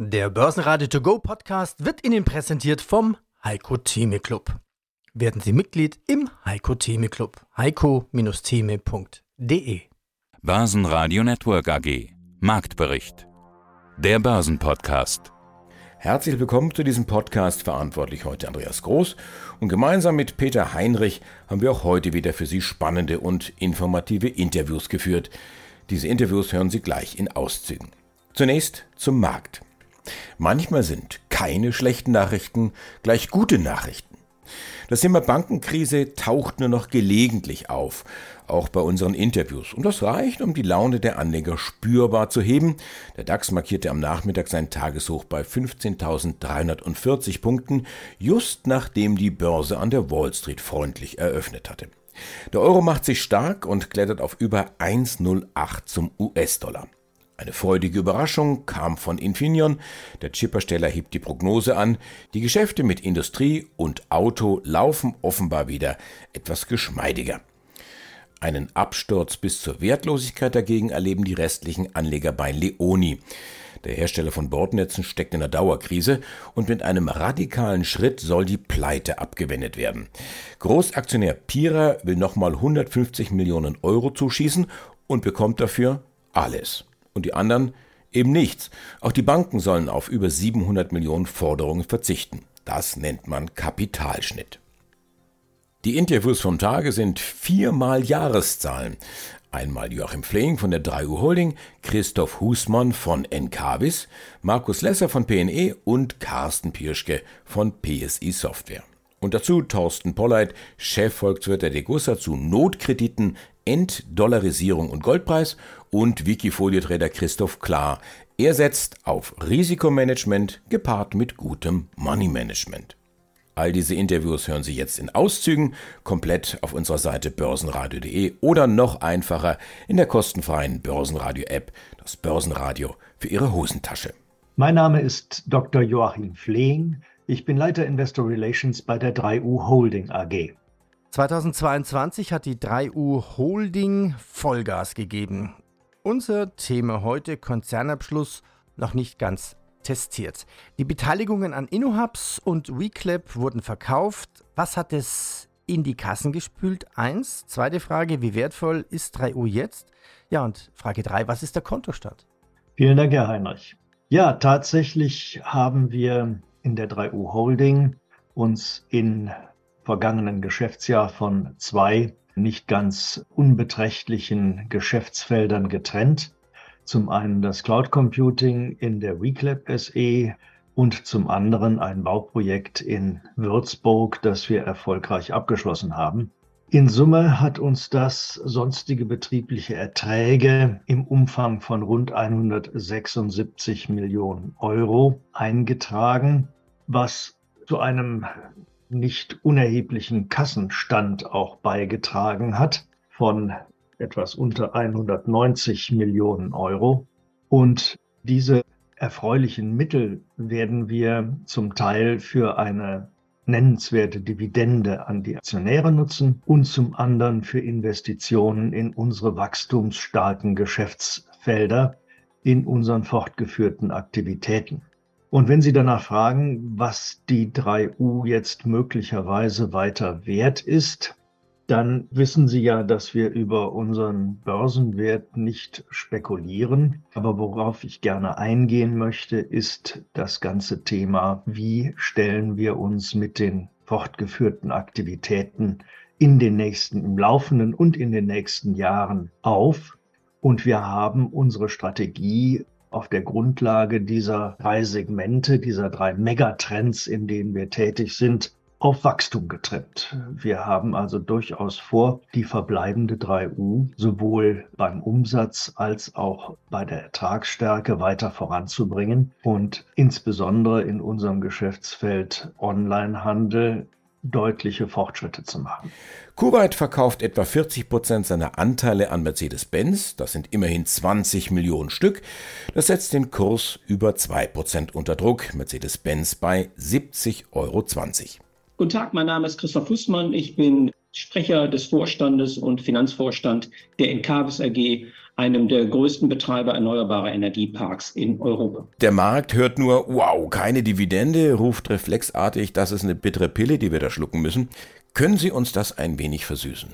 Der Börsenradio To Go Podcast wird Ihnen präsentiert vom Heiko Theme Club. Werden Sie Mitglied im Heiko Theme Club. heiko-theme.de Börsenradio Network AG Marktbericht Der Börsenpodcast Herzlich willkommen zu diesem Podcast, verantwortlich heute Andreas Groß. Und gemeinsam mit Peter Heinrich haben wir auch heute wieder für Sie spannende und informative Interviews geführt. Diese Interviews hören Sie gleich in Auszügen. Zunächst zum Markt. Manchmal sind keine schlechten Nachrichten gleich gute Nachrichten. Das Thema Bankenkrise taucht nur noch gelegentlich auf, auch bei unseren Interviews. Und das reicht, um die Laune der Anleger spürbar zu heben. Der DAX markierte am Nachmittag sein Tageshoch bei 15.340 Punkten, just nachdem die Börse an der Wall Street freundlich eröffnet hatte. Der Euro macht sich stark und klettert auf über 1,08 zum US-Dollar. Eine freudige Überraschung kam von Infineon. Der Chippersteller hebt die Prognose an. Die Geschäfte mit Industrie und Auto laufen offenbar wieder etwas geschmeidiger. Einen Absturz bis zur Wertlosigkeit dagegen erleben die restlichen Anleger bei Leoni. Der Hersteller von Bordnetzen steckt in einer Dauerkrise und mit einem radikalen Schritt soll die Pleite abgewendet werden. Großaktionär Pira will nochmal 150 Millionen Euro zuschießen und bekommt dafür alles und die anderen eben nichts. Auch die Banken sollen auf über 700 Millionen Forderungen verzichten. Das nennt man Kapitalschnitt. Die Interviews vom Tage sind viermal Jahreszahlen. Einmal Joachim Flehing von der 3U Holding, Christoph Husmann von Encavis, Markus Lesser von PNE und Carsten Pirschke von PSI Software. Und dazu Thorsten Polleit, Chefvolkswirt der Degussa zu Notkrediten, Enddollarisierung und Goldpreis und Wikifolio-Trader Christoph Klar. Er setzt auf Risikomanagement gepaart mit gutem Money-Management. All diese Interviews hören Sie jetzt in Auszügen, komplett auf unserer Seite börsenradio.de oder noch einfacher in der kostenfreien Börsenradio-App, das Börsenradio für Ihre Hosentasche. Mein Name ist Dr. Joachim Flehing. Ich bin Leiter Investor Relations bei der 3U Holding AG. 2022 hat die 3U Holding Vollgas gegeben. Unser Thema heute Konzernabschluss noch nicht ganz testiert. Die Beteiligungen an InnoHubs und WeClap wurden verkauft. Was hat es in die Kassen gespült? Eins. Zweite Frage, wie wertvoll ist 3U jetzt? Ja, und Frage drei, was ist der Kontostand? Vielen Dank, Herr Heinrich. Ja, tatsächlich haben wir in der 3U Holding uns in vergangenen Geschäftsjahr von zwei nicht ganz unbeträchtlichen Geschäftsfeldern getrennt. Zum einen das Cloud Computing in der WeClap SE und zum anderen ein Bauprojekt in Würzburg, das wir erfolgreich abgeschlossen haben. In Summe hat uns das sonstige betriebliche Erträge im Umfang von rund 176 Millionen Euro eingetragen, was zu einem nicht unerheblichen Kassenstand auch beigetragen hat von etwas unter 190 Millionen Euro. Und diese erfreulichen Mittel werden wir zum Teil für eine nennenswerte Dividende an die Aktionäre nutzen und zum anderen für Investitionen in unsere wachstumsstarken Geschäftsfelder in unseren fortgeführten Aktivitäten. Und wenn Sie danach fragen, was die 3U jetzt möglicherweise weiter wert ist, dann wissen Sie ja, dass wir über unseren Börsenwert nicht spekulieren. Aber worauf ich gerne eingehen möchte, ist das ganze Thema, wie stellen wir uns mit den fortgeführten Aktivitäten in den nächsten, im laufenden und in den nächsten Jahren auf. Und wir haben unsere Strategie auf der Grundlage dieser drei Segmente, dieser drei Megatrends, in denen wir tätig sind, auf Wachstum getrimmt. Wir haben also durchaus vor, die verbleibende 3U sowohl beim Umsatz als auch bei der Ertragsstärke weiter voranzubringen und insbesondere in unserem Geschäftsfeld Onlinehandel deutliche Fortschritte zu machen. Kuwait verkauft etwa 40 Prozent seiner Anteile an Mercedes-Benz. Das sind immerhin 20 Millionen Stück. Das setzt den Kurs über 2 Prozent unter Druck. Mercedes-Benz bei 70,20 Euro. Guten Tag, mein Name ist Christoph Fußmann. Ich bin Sprecher des Vorstandes und Finanzvorstand der Encavis AG, einem der größten Betreiber erneuerbarer Energieparks in Europa. Der Markt hört nur, wow, keine Dividende, ruft reflexartig, das ist eine bittere Pille, die wir da schlucken müssen. Können Sie uns das ein wenig versüßen?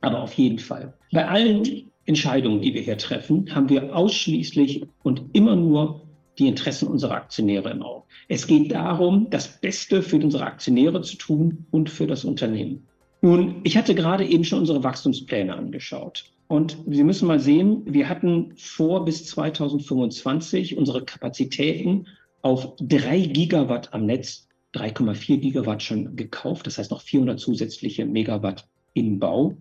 Aber auf jeden Fall. Bei allen Entscheidungen, die wir hier treffen, haben wir ausschließlich und immer nur die Interessen unserer Aktionäre im Auge. Es geht darum, das Beste für unsere Aktionäre zu tun und für das Unternehmen. Nun, ich hatte gerade eben schon unsere Wachstumspläne angeschaut. Und Sie müssen mal sehen, wir hatten vor bis 2025 unsere Kapazitäten auf drei Gigawatt am Netz, 3,4 Gigawatt schon gekauft, das heißt noch 400 zusätzliche Megawatt im Bau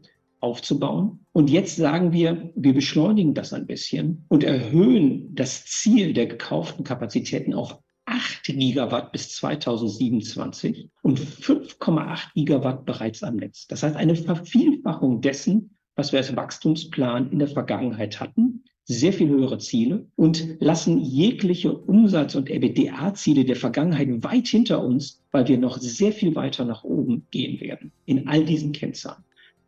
aufzubauen. Und jetzt sagen wir, wir beschleunigen das ein bisschen und erhöhen das Ziel der gekauften Kapazitäten auf 8 Gigawatt bis 2027 und 5,8 Gigawatt bereits am Netz. Das heißt eine Vervielfachung dessen, was wir als Wachstumsplan in der Vergangenheit hatten, sehr viel höhere Ziele und lassen jegliche Umsatz- und EBITDA-Ziele der Vergangenheit weit hinter uns, weil wir noch sehr viel weiter nach oben gehen werden in all diesen Kennzahlen.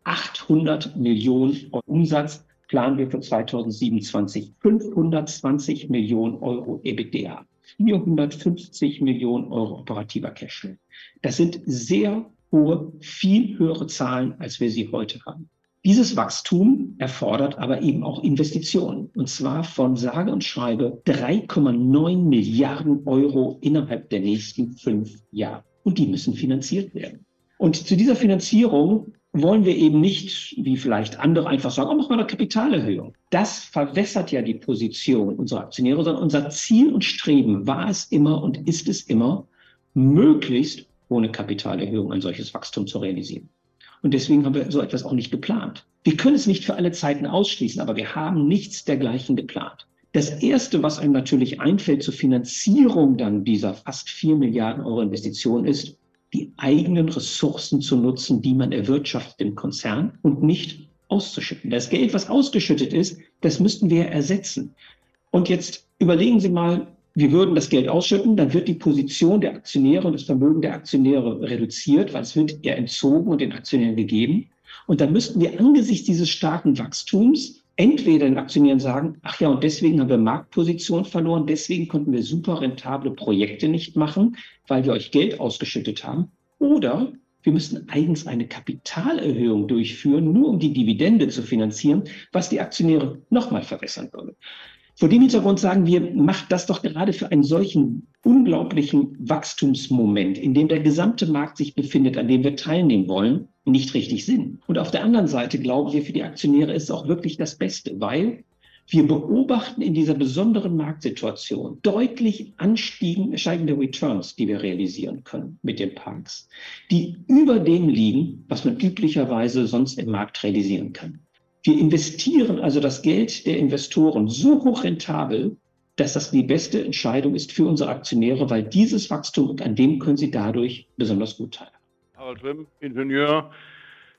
800 Millionen Euro Umsatz planen wir für 2027, 520 Millionen Euro EBITDA, 450 Millionen Euro operativer Cashflow. Das sind sehr hohe, viel höhere Zahlen, als wir sie heute haben. Dieses Wachstum erfordert aber eben auch Investitionen, und zwar von sage und schreibe 3,9 Milliarden Euro innerhalb der nächsten fünf Jahre. Und die müssen finanziert werden. Und zu dieser Finanzierung wollen wir eben nicht, wie vielleicht andere, einfach sagen, oh, mach mal eine Kapitalerhöhung. Das verwässert ja die Position unserer Aktionäre, sondern unser Ziel und Streben war es immer und ist es immer, möglichst ohne Kapitalerhöhung ein solches Wachstum zu realisieren. Und deswegen haben wir so etwas auch nicht geplant. Wir können es nicht für alle Zeiten ausschließen, aber wir haben nichts dergleichen geplant. Das Erste, was einem natürlich einfällt zur Finanzierung dann dieser fast vier Milliarden Euro Investition ist, die eigenen Ressourcen zu nutzen, die man erwirtschaftet im Konzern und nicht auszuschütten. Das Geld, was ausgeschüttet ist, das müssten wir ersetzen. Und jetzt überlegen Sie mal, wir würden das Geld ausschütten, dann wird die Position der Aktionäre und das Vermögen der Aktionäre reduziert, weil es wird ja entzogen und den Aktionären gegeben. Und dann müssten wir angesichts dieses starken Wachstums entweder den Aktionären sagen, ach ja, und deswegen haben wir Marktposition verloren, deswegen konnten wir super rentable Projekte nicht machen, weil wir euch Geld ausgeschüttet haben. Oder wir müssten eigens eine Kapitalerhöhung durchführen, nur um die Dividende zu finanzieren, was die Aktionäre nochmal verbessern würde. Vor dem Hintergrund sagen wir, macht das doch gerade für einen solchen unglaublichen Wachstumsmoment, in dem der gesamte Markt sich befindet, an dem wir teilnehmen wollen, nicht richtig Sinn. Und auf der anderen Seite glauben wir, für die Aktionäre ist es auch wirklich das Beste, weil wir beobachten in dieser besonderen Marktsituation deutlich ansteigende Returns, die wir realisieren können mit den Parks, die über dem liegen, was man üblicherweise sonst im Markt realisieren kann. Wir investieren also das Geld der Investoren so hoch rentabel, dass das die beste Entscheidung ist für unsere Aktionäre, weil dieses Wachstum, an dem können sie dadurch besonders gut teilhaben. Harald Schwimm, Ingenieur,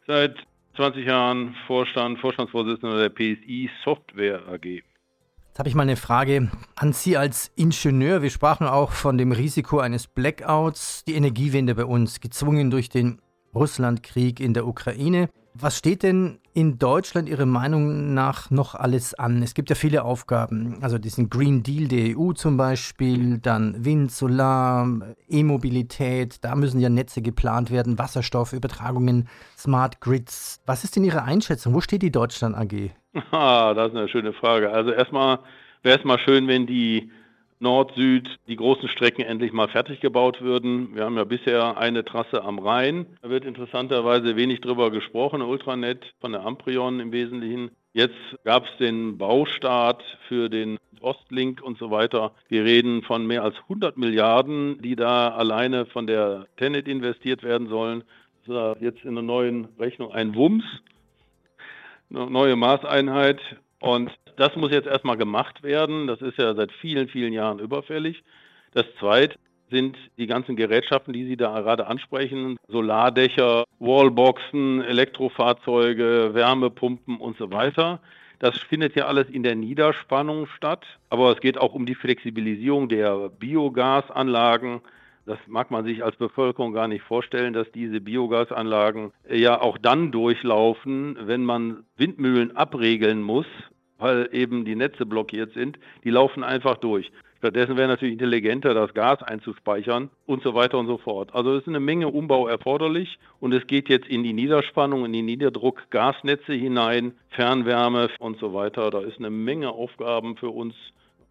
seit 20 Jahren Vorstand, Vorstandsvorsitzender der PSI Software AG. Jetzt habe ich mal eine Frage an Sie als Ingenieur. Wir sprachen auch von dem Risiko eines Blackouts, die Energiewende bei uns, gezwungen durch den Russlandkrieg in der Ukraine. Was steht denn in Deutschland Ihrer Meinung nach noch alles an? Es gibt ja viele Aufgaben, also diesen Green Deal der EU zum Beispiel, dann Wind, Solar, E-Mobilität, da müssen ja Netze geplant werden, Wasserstoffübertragungen, Smart Grids. Was ist denn Ihre Einschätzung? Wo steht die Deutschland AG? Ah, das ist eine schöne Frage. Also erstmal wäre es mal schön, wenn die Nord-Süd die großen Strecken endlich mal fertig gebaut würden. Wir haben ja bisher eine Trasse am Rhein. Da wird interessanterweise wenig drüber gesprochen, Ultranet von der Amprion im Wesentlichen. Jetzt gab es den Baustart für den Ostlink und so weiter. Wir reden von mehr als 100 Milliarden, die da alleine von der Tenet investiert werden sollen. Das ist jetzt in der neuen Rechnung ein Wumms, eine neue Maßeinheit. Und das muss jetzt erstmal gemacht werden. Das ist ja seit vielen, vielen Jahren überfällig. Das Zweite sind die ganzen Gerätschaften, die Sie da gerade ansprechen. Solardächer, Wallboxen, Elektrofahrzeuge, Wärmepumpen und so weiter. Das findet ja alles in der Niederspannung statt. Aber es geht auch um die Flexibilisierung der Biogasanlagen. Das mag man sich als Bevölkerung gar nicht vorstellen, dass diese Biogasanlagen ja auch dann durchlaufen, wenn man Windmühlen abregeln muss, weil eben die Netze blockiert sind. Die laufen einfach durch. Stattdessen wäre natürlich intelligenter, das Gas einzuspeichern und so weiter und so fort. Also es ist eine Menge Umbau erforderlich und es geht jetzt in die Niederspannung, in die Niederdruck-Gasnetze hinein, Fernwärme und so weiter. Da ist eine Menge Aufgaben für uns.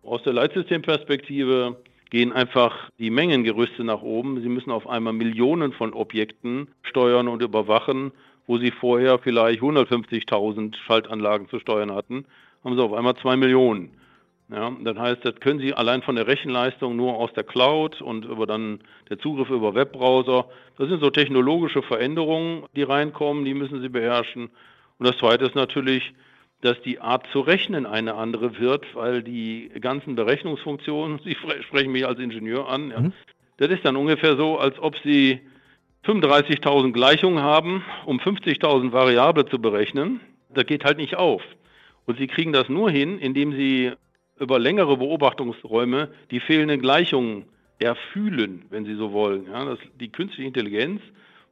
Aus der Leitsystemperspektive gehen einfach die Mengengerüste nach oben. Sie müssen auf einmal Millionen von Objekten steuern und überwachen, wo Sie vorher vielleicht 150.000 Schaltanlagen zu steuern hatten, haben Sie auf einmal zwei Millionen. Ja, das heißt, das können Sie allein von der Rechenleistung nur aus der Cloud und über dann der Zugriff über Webbrowser. Das sind so technologische Veränderungen, die reinkommen, die müssen Sie beherrschen. Und das Zweite ist natürlich, dass die Art zu rechnen eine andere wird, weil die ganzen Berechnungsfunktionen, Sie sprechen mich als Ingenieur an, ja, mhm. das ist dann ungefähr so, als ob Sie 35.000 Gleichungen haben, um 50.000 Variable zu berechnen. Das geht halt nicht auf. Und Sie kriegen das nur hin, indem Sie über längere Beobachtungsräume die fehlenden Gleichungen erfühlen, wenn Sie so wollen. Ja, das, die künstliche Intelligenz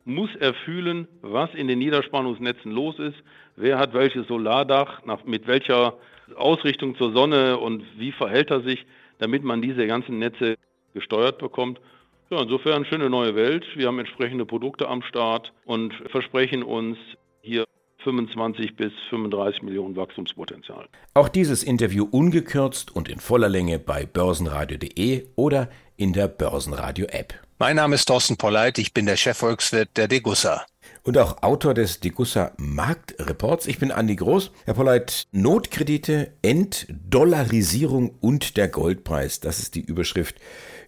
muss erfühlen, was in den Niederspannungsnetzen los ist, wer hat welches Solardach, nach, mit welcher Ausrichtung zur Sonne und wie verhält er sich, damit man diese ganzen Netze gesteuert bekommt. Ja, insofern schöne neue Welt. Wir haben entsprechende Produkte am Start und versprechen uns hier 25 bis 35 Millionen Wachstumspotenzial. Auch dieses Interview ungekürzt und in voller Länge bei börsenradio.de oder in der Börsenradio-App. Mein Name ist Thorsten Polleit, ich bin der Chefvolkswirt der Degussa. Und auch Autor des Degussa Marktreports. Ich bin Andi Groß. Herr Polleit, Notkredite, Entdollarisierung und der Goldpreis. Das ist die Überschrift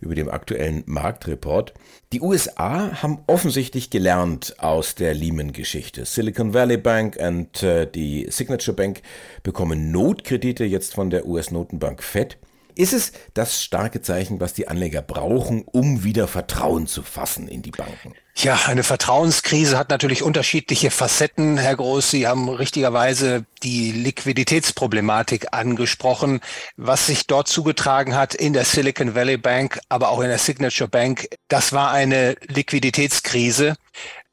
über dem aktuellen Marktreport. Die USA haben offensichtlich gelernt aus der Lehman-Geschichte. Silicon Valley Bank und äh, die Signature Bank bekommen Notkredite jetzt von der US-Notenbank Fed. Ist es das starke Zeichen, was die Anleger brauchen, um wieder Vertrauen zu fassen in die Banken? Ja, eine Vertrauenskrise hat natürlich unterschiedliche Facetten, Herr Groß. Sie haben richtigerweise die Liquiditätsproblematik angesprochen, was sich dort zugetragen hat in der Silicon Valley Bank, aber auch in der Signature Bank. Das war eine Liquiditätskrise.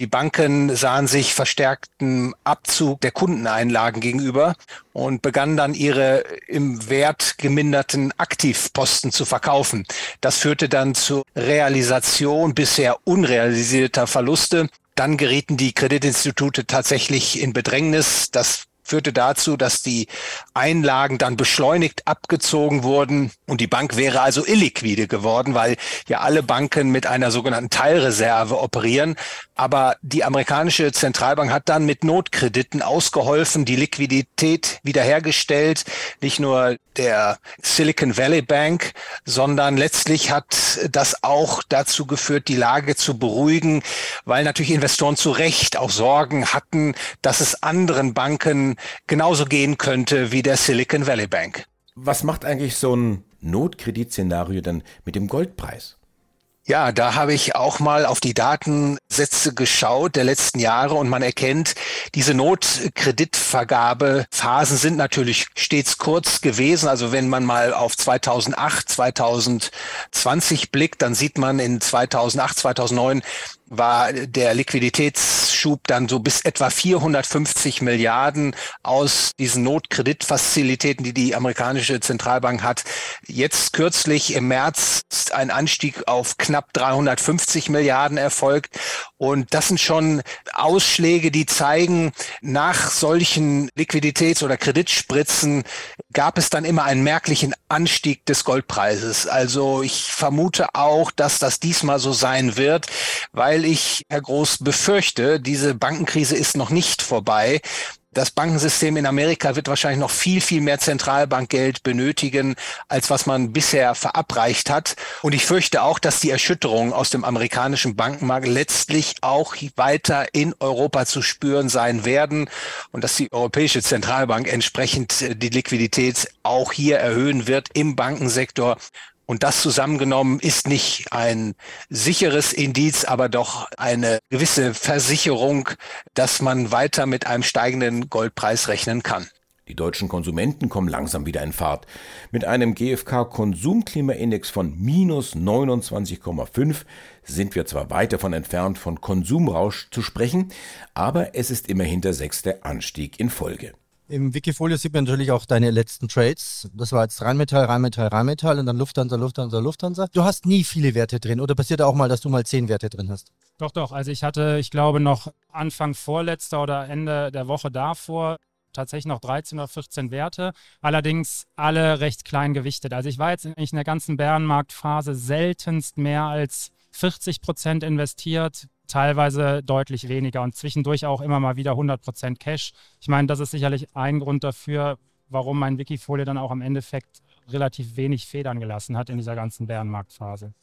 Die Banken sahen sich verstärkten Abzug der Kundeneinlagen gegenüber und begannen dann ihre im Wert geminderten Aktivposten zu verkaufen. Das führte dann zur Realisation bisher unrealisierter Verluste. Dann gerieten die Kreditinstitute tatsächlich in Bedrängnis. Das führte dazu, dass die Einlagen dann beschleunigt abgezogen wurden und die Bank wäre also illiquide geworden, weil ja alle Banken mit einer sogenannten Teilreserve operieren. Aber die amerikanische Zentralbank hat dann mit Notkrediten ausgeholfen, die Liquidität wiederhergestellt, nicht nur der Silicon Valley Bank, sondern letztlich hat das auch dazu geführt, die Lage zu beruhigen, weil natürlich Investoren zu Recht auch Sorgen hatten, dass es anderen Banken genauso gehen könnte wie der Silicon Valley Bank. Was macht eigentlich so ein Notkreditszenario dann mit dem Goldpreis? Ja, da habe ich auch mal auf die Datensätze geschaut der letzten Jahre und man erkennt, diese Notkreditvergabephasen sind natürlich stets kurz gewesen. Also wenn man mal auf 2008, 2020 blickt, dann sieht man in 2008, 2009 war der Liquiditätsschub dann so bis etwa 450 Milliarden aus diesen Notkreditfazilitäten, die die amerikanische Zentralbank hat. Jetzt kürzlich im März ist ein Anstieg auf knapp 350 Milliarden erfolgt. Und das sind schon Ausschläge, die zeigen, nach solchen Liquiditäts- oder Kreditspritzen gab es dann immer einen merklichen Anstieg des Goldpreises. Also ich vermute auch, dass das diesmal so sein wird, weil ich, Herr Groß, befürchte, diese Bankenkrise ist noch nicht vorbei. Das Bankensystem in Amerika wird wahrscheinlich noch viel, viel mehr Zentralbankgeld benötigen, als was man bisher verabreicht hat. Und ich fürchte auch, dass die Erschütterungen aus dem amerikanischen Bankenmarkt letztlich auch weiter in Europa zu spüren sein werden und dass die Europäische Zentralbank entsprechend die Liquidität auch hier erhöhen wird im Bankensektor. Und das zusammengenommen ist nicht ein sicheres Indiz, aber doch eine gewisse Versicherung, dass man weiter mit einem steigenden Goldpreis rechnen kann. Die deutschen Konsumenten kommen langsam wieder in Fahrt. Mit einem GfK-Konsumklimaindex von minus 29,5 sind wir zwar weit davon entfernt, von Konsumrausch zu sprechen, aber es ist immerhin der sechste Anstieg in Folge. Im Wikifolio sieht man natürlich auch deine letzten Trades. Das war jetzt Rheinmetall, Rheinmetall, Rheinmetall und dann Lufthansa, Lufthansa, Lufthansa. Du hast nie viele Werte drin oder passiert auch mal, dass du mal zehn Werte drin hast? Doch, doch. Also ich hatte, ich glaube, noch Anfang vorletzter oder Ende der Woche davor tatsächlich noch 13 oder 14 Werte, allerdings alle recht klein gewichtet. Also ich war jetzt in der ganzen Bärenmarktphase seltenst mehr als 40 Prozent investiert, teilweise deutlich weniger und zwischendurch auch immer mal wieder 100 Prozent Cash. Ich meine, das ist sicherlich ein Grund dafür, warum mein Wikifolio dann auch im Endeffekt relativ wenig Federn gelassen hat in dieser ganzen Bärenmarktphase.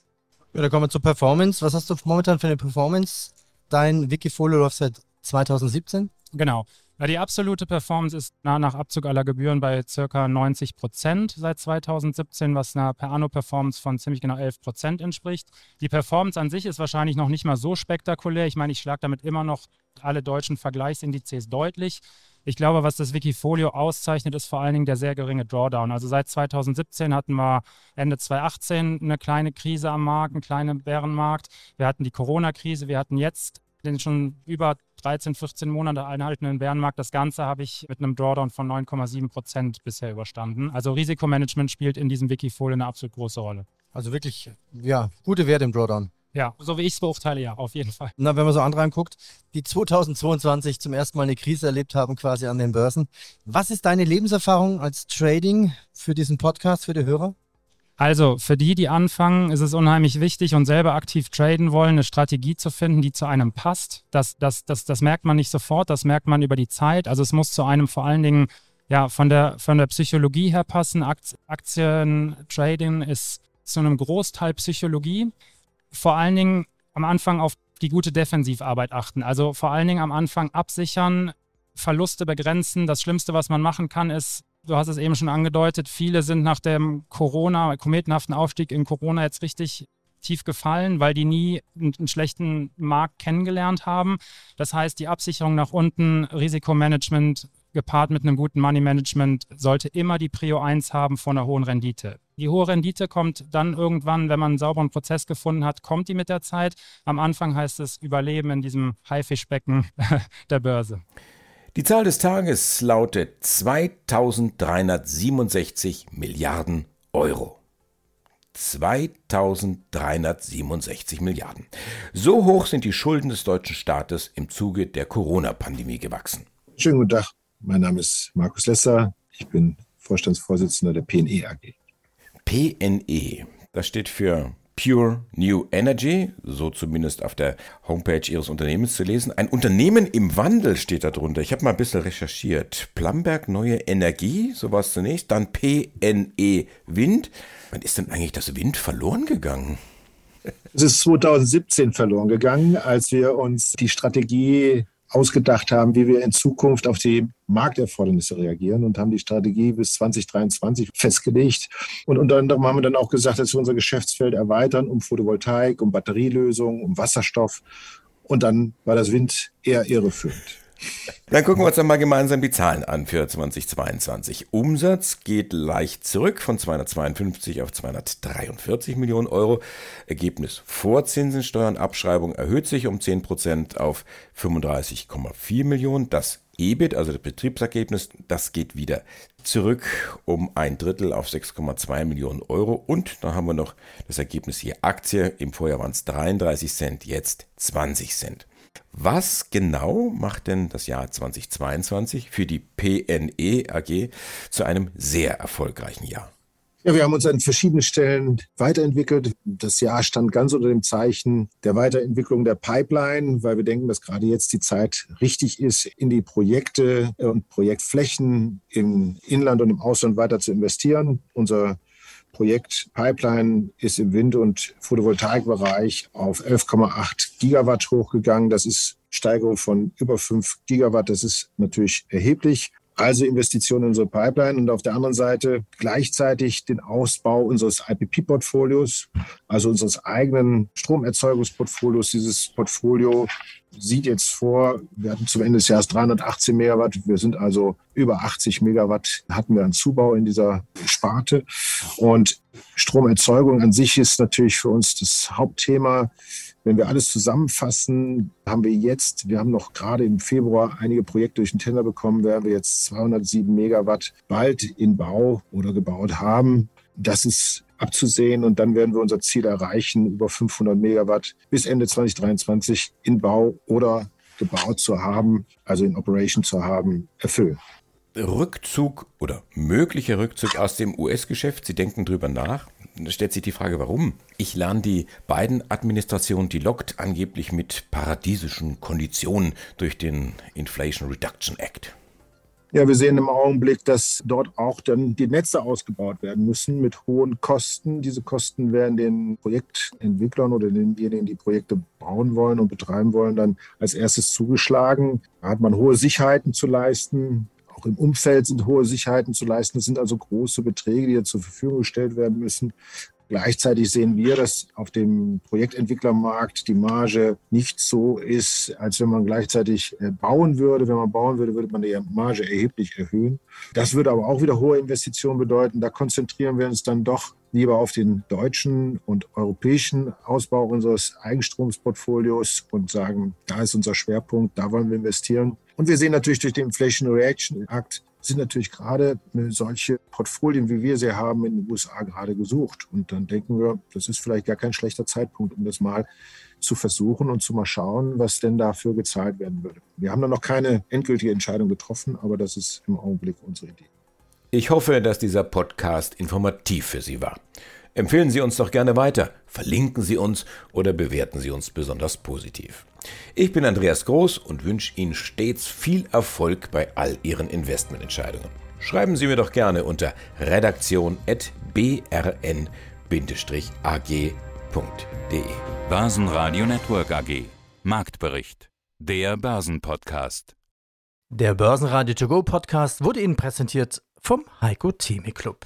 Ja, da kommen wir zur Performance. Was hast du momentan für eine Performance? Dein Wikifolio läuft seit 2017? Genau. Ja, die absolute Performance ist nach Abzug aller Gebühren bei ca. 90 Prozent seit 2017, was einer per Anno Performance von ziemlich genau 11 Prozent entspricht. Die Performance an sich ist wahrscheinlich noch nicht mal so spektakulär. Ich meine, ich schlage damit immer noch alle deutschen Vergleichsindizes deutlich. Ich glaube, was das Wikifolio auszeichnet, ist vor allen Dingen der sehr geringe Drawdown. Also seit 2017 hatten wir Ende 2018 eine kleine Krise am Markt, einen kleinen Bärenmarkt. Wir hatten die Corona-Krise, wir hatten jetzt den schon über 13, 14 Monate einhaltenden Bärenmarkt. Das Ganze habe ich mit einem Drawdown von 9,7 Prozent bisher überstanden. Also Risikomanagement spielt in diesem Wikifolio eine absolut große Rolle. Also wirklich, ja, gute Werte im Drawdown. Ja, so wie ich es beurteile, ja, auf jeden Fall. Na, wenn man so andere anguckt, die 2022 zum ersten Mal eine Krise erlebt haben, quasi an den Börsen. Was ist deine Lebenserfahrung als Trading für diesen Podcast, für die Hörer? Also für die, die anfangen, ist es unheimlich wichtig und selber aktiv traden wollen, eine Strategie zu finden, die zu einem passt. Das, das, das, das merkt man nicht sofort, das merkt man über die Zeit. Also es muss zu einem vor allen Dingen ja, von, der, von der Psychologie her passen. Aktien, Trading ist zu einem Großteil Psychologie. Vor allen Dingen am Anfang auf die gute Defensivarbeit achten. Also vor allen Dingen am Anfang absichern, Verluste begrenzen. Das Schlimmste, was man machen kann, ist du hast es eben schon angedeutet, viele sind nach dem Corona, kometenhaften Aufstieg in Corona jetzt richtig tief gefallen, weil die nie einen schlechten Markt kennengelernt haben. Das heißt, die Absicherung nach unten, Risikomanagement gepaart mit einem guten Money Management sollte immer die Prio 1 haben von einer hohen Rendite. Die hohe Rendite kommt dann irgendwann, wenn man einen sauberen Prozess gefunden hat, kommt die mit der Zeit. Am Anfang heißt es Überleben in diesem Haifischbecken der Börse. Die Zahl des Tages lautet 2367 Milliarden Euro. 2367 Milliarden. So hoch sind die Schulden des deutschen Staates im Zuge der Corona-Pandemie gewachsen. Schönen guten Tag, mein Name ist Markus Lesser. Ich bin Vorstandsvorsitzender der PNE AG. PNE, das steht für Pure New Energy, so zumindest auf der Homepage Ihres Unternehmens zu lesen. Ein Unternehmen im Wandel steht darunter. Ich habe mal ein bisschen recherchiert. Plamberg Neue Energie, so war es zunächst, dann PNE Wind. Wann ist denn eigentlich das Wind verloren gegangen? Es ist 2017 verloren gegangen, als wir uns die Strategie ausgedacht haben, wie wir in Zukunft auf die Markterfordernisse reagieren und haben die Strategie bis 2023 festgelegt. Und unter anderem haben wir dann auch gesagt, dass wir unser Geschäftsfeld erweitern um Photovoltaik, um Batterielösungen, um Wasserstoff. Und dann war das Wind eher irreführend. Dann gucken wir uns dann mal gemeinsam die Zahlen an für 2022. Umsatz geht leicht zurück von 252 auf 243 Millionen Euro. Ergebnis vor Zinsensteuern Abschreibung erhöht sich um 10 Prozent auf 35,4 Millionen. Das EBIT, also das Betriebsergebnis, das geht wieder zurück um ein Drittel auf 6,2 Millionen Euro. Und dann haben wir noch das Ergebnis hier Aktie. Im Vorjahr waren es 33 Cent, jetzt 20 Cent. Was genau macht denn das Jahr 2022 für die PNE AG zu einem sehr erfolgreichen Jahr? Ja, wir haben uns an verschiedenen Stellen weiterentwickelt. Das Jahr stand ganz unter dem Zeichen der Weiterentwicklung der Pipeline, weil wir denken, dass gerade jetzt die Zeit richtig ist, in die Projekte und Projektflächen im Inland und im Ausland weiter zu investieren. Unser Projekt Pipeline ist im Wind- und Photovoltaikbereich auf 11,8 Gigawatt hochgegangen. Das ist Steigerung von über 5 Gigawatt. Das ist natürlich erheblich. Also Investitionen in unsere Pipeline und auf der anderen Seite gleichzeitig den Ausbau unseres IPP-Portfolios, also unseres eigenen Stromerzeugungsportfolios. Dieses Portfolio sieht jetzt vor, wir hatten zum Ende des Jahres 318 Megawatt. Wir sind also über 80 Megawatt hatten wir an Zubau in dieser Sparte. Und Stromerzeugung an sich ist natürlich für uns das Hauptthema. Wenn wir alles zusammenfassen, haben wir jetzt, wir haben noch gerade im Februar einige Projekte durch den Tender bekommen, werden wir jetzt 207 Megawatt bald in Bau oder gebaut haben. Das ist abzusehen und dann werden wir unser Ziel erreichen, über 500 Megawatt bis Ende 2023 in Bau oder gebaut zu haben, also in Operation zu haben, erfüllen. Rückzug oder möglicher Rückzug aus dem US-Geschäft. Sie denken drüber nach. Da stellt sich die Frage, warum? Ich lerne die beiden Administrationen, die lockt angeblich mit paradiesischen Konditionen durch den Inflation Reduction Act. Ja, wir sehen im Augenblick, dass dort auch dann die Netze ausgebaut werden müssen mit hohen Kosten. Diese Kosten werden den Projektentwicklern oder denjenigen, die Projekte bauen wollen und betreiben wollen, dann als erstes zugeschlagen. Da hat man hohe Sicherheiten zu leisten. Auch im Umfeld sind hohe Sicherheiten zu leisten. Das sind also große Beträge, die zur Verfügung gestellt werden müssen. Gleichzeitig sehen wir, dass auf dem Projektentwicklermarkt die Marge nicht so ist, als wenn man gleichzeitig äh, bauen würde. Wenn man bauen würde, würde man die Marge erheblich erhöhen. Das würde aber auch wieder hohe Investitionen bedeuten. Da konzentrieren wir uns dann doch lieber auf den deutschen und europäischen Ausbau unseres Eigenstromsportfolios und sagen, da ist unser Schwerpunkt, da wollen wir investieren. Und wir sehen natürlich durch den Inflation Reaction Act sind natürlich gerade solche Portfolien, wie wir sie haben, in den USA gerade gesucht. Und dann denken wir, das ist vielleicht gar kein schlechter Zeitpunkt, um das mal zu versuchen und zu mal schauen, was denn dafür gezahlt werden würde. Wir haben da noch keine endgültige Entscheidung getroffen, aber das ist im Augenblick unsere Idee. Ich hoffe, dass dieser Podcast informativ für Sie war. Empfehlen Sie uns doch gerne weiter, verlinken Sie uns oder bewerten Sie uns besonders positiv. Ich bin Andreas Groß und wünsche Ihnen stets viel Erfolg bei all Ihren Investmententscheidungen. Schreiben Sie mir doch gerne unter redaktion.brn-ag.de. Börsenradio Network AG. Marktbericht. Der Börsenpodcast. Der Börsenradio To Go Podcast wurde Ihnen präsentiert vom Heiko Theme Club.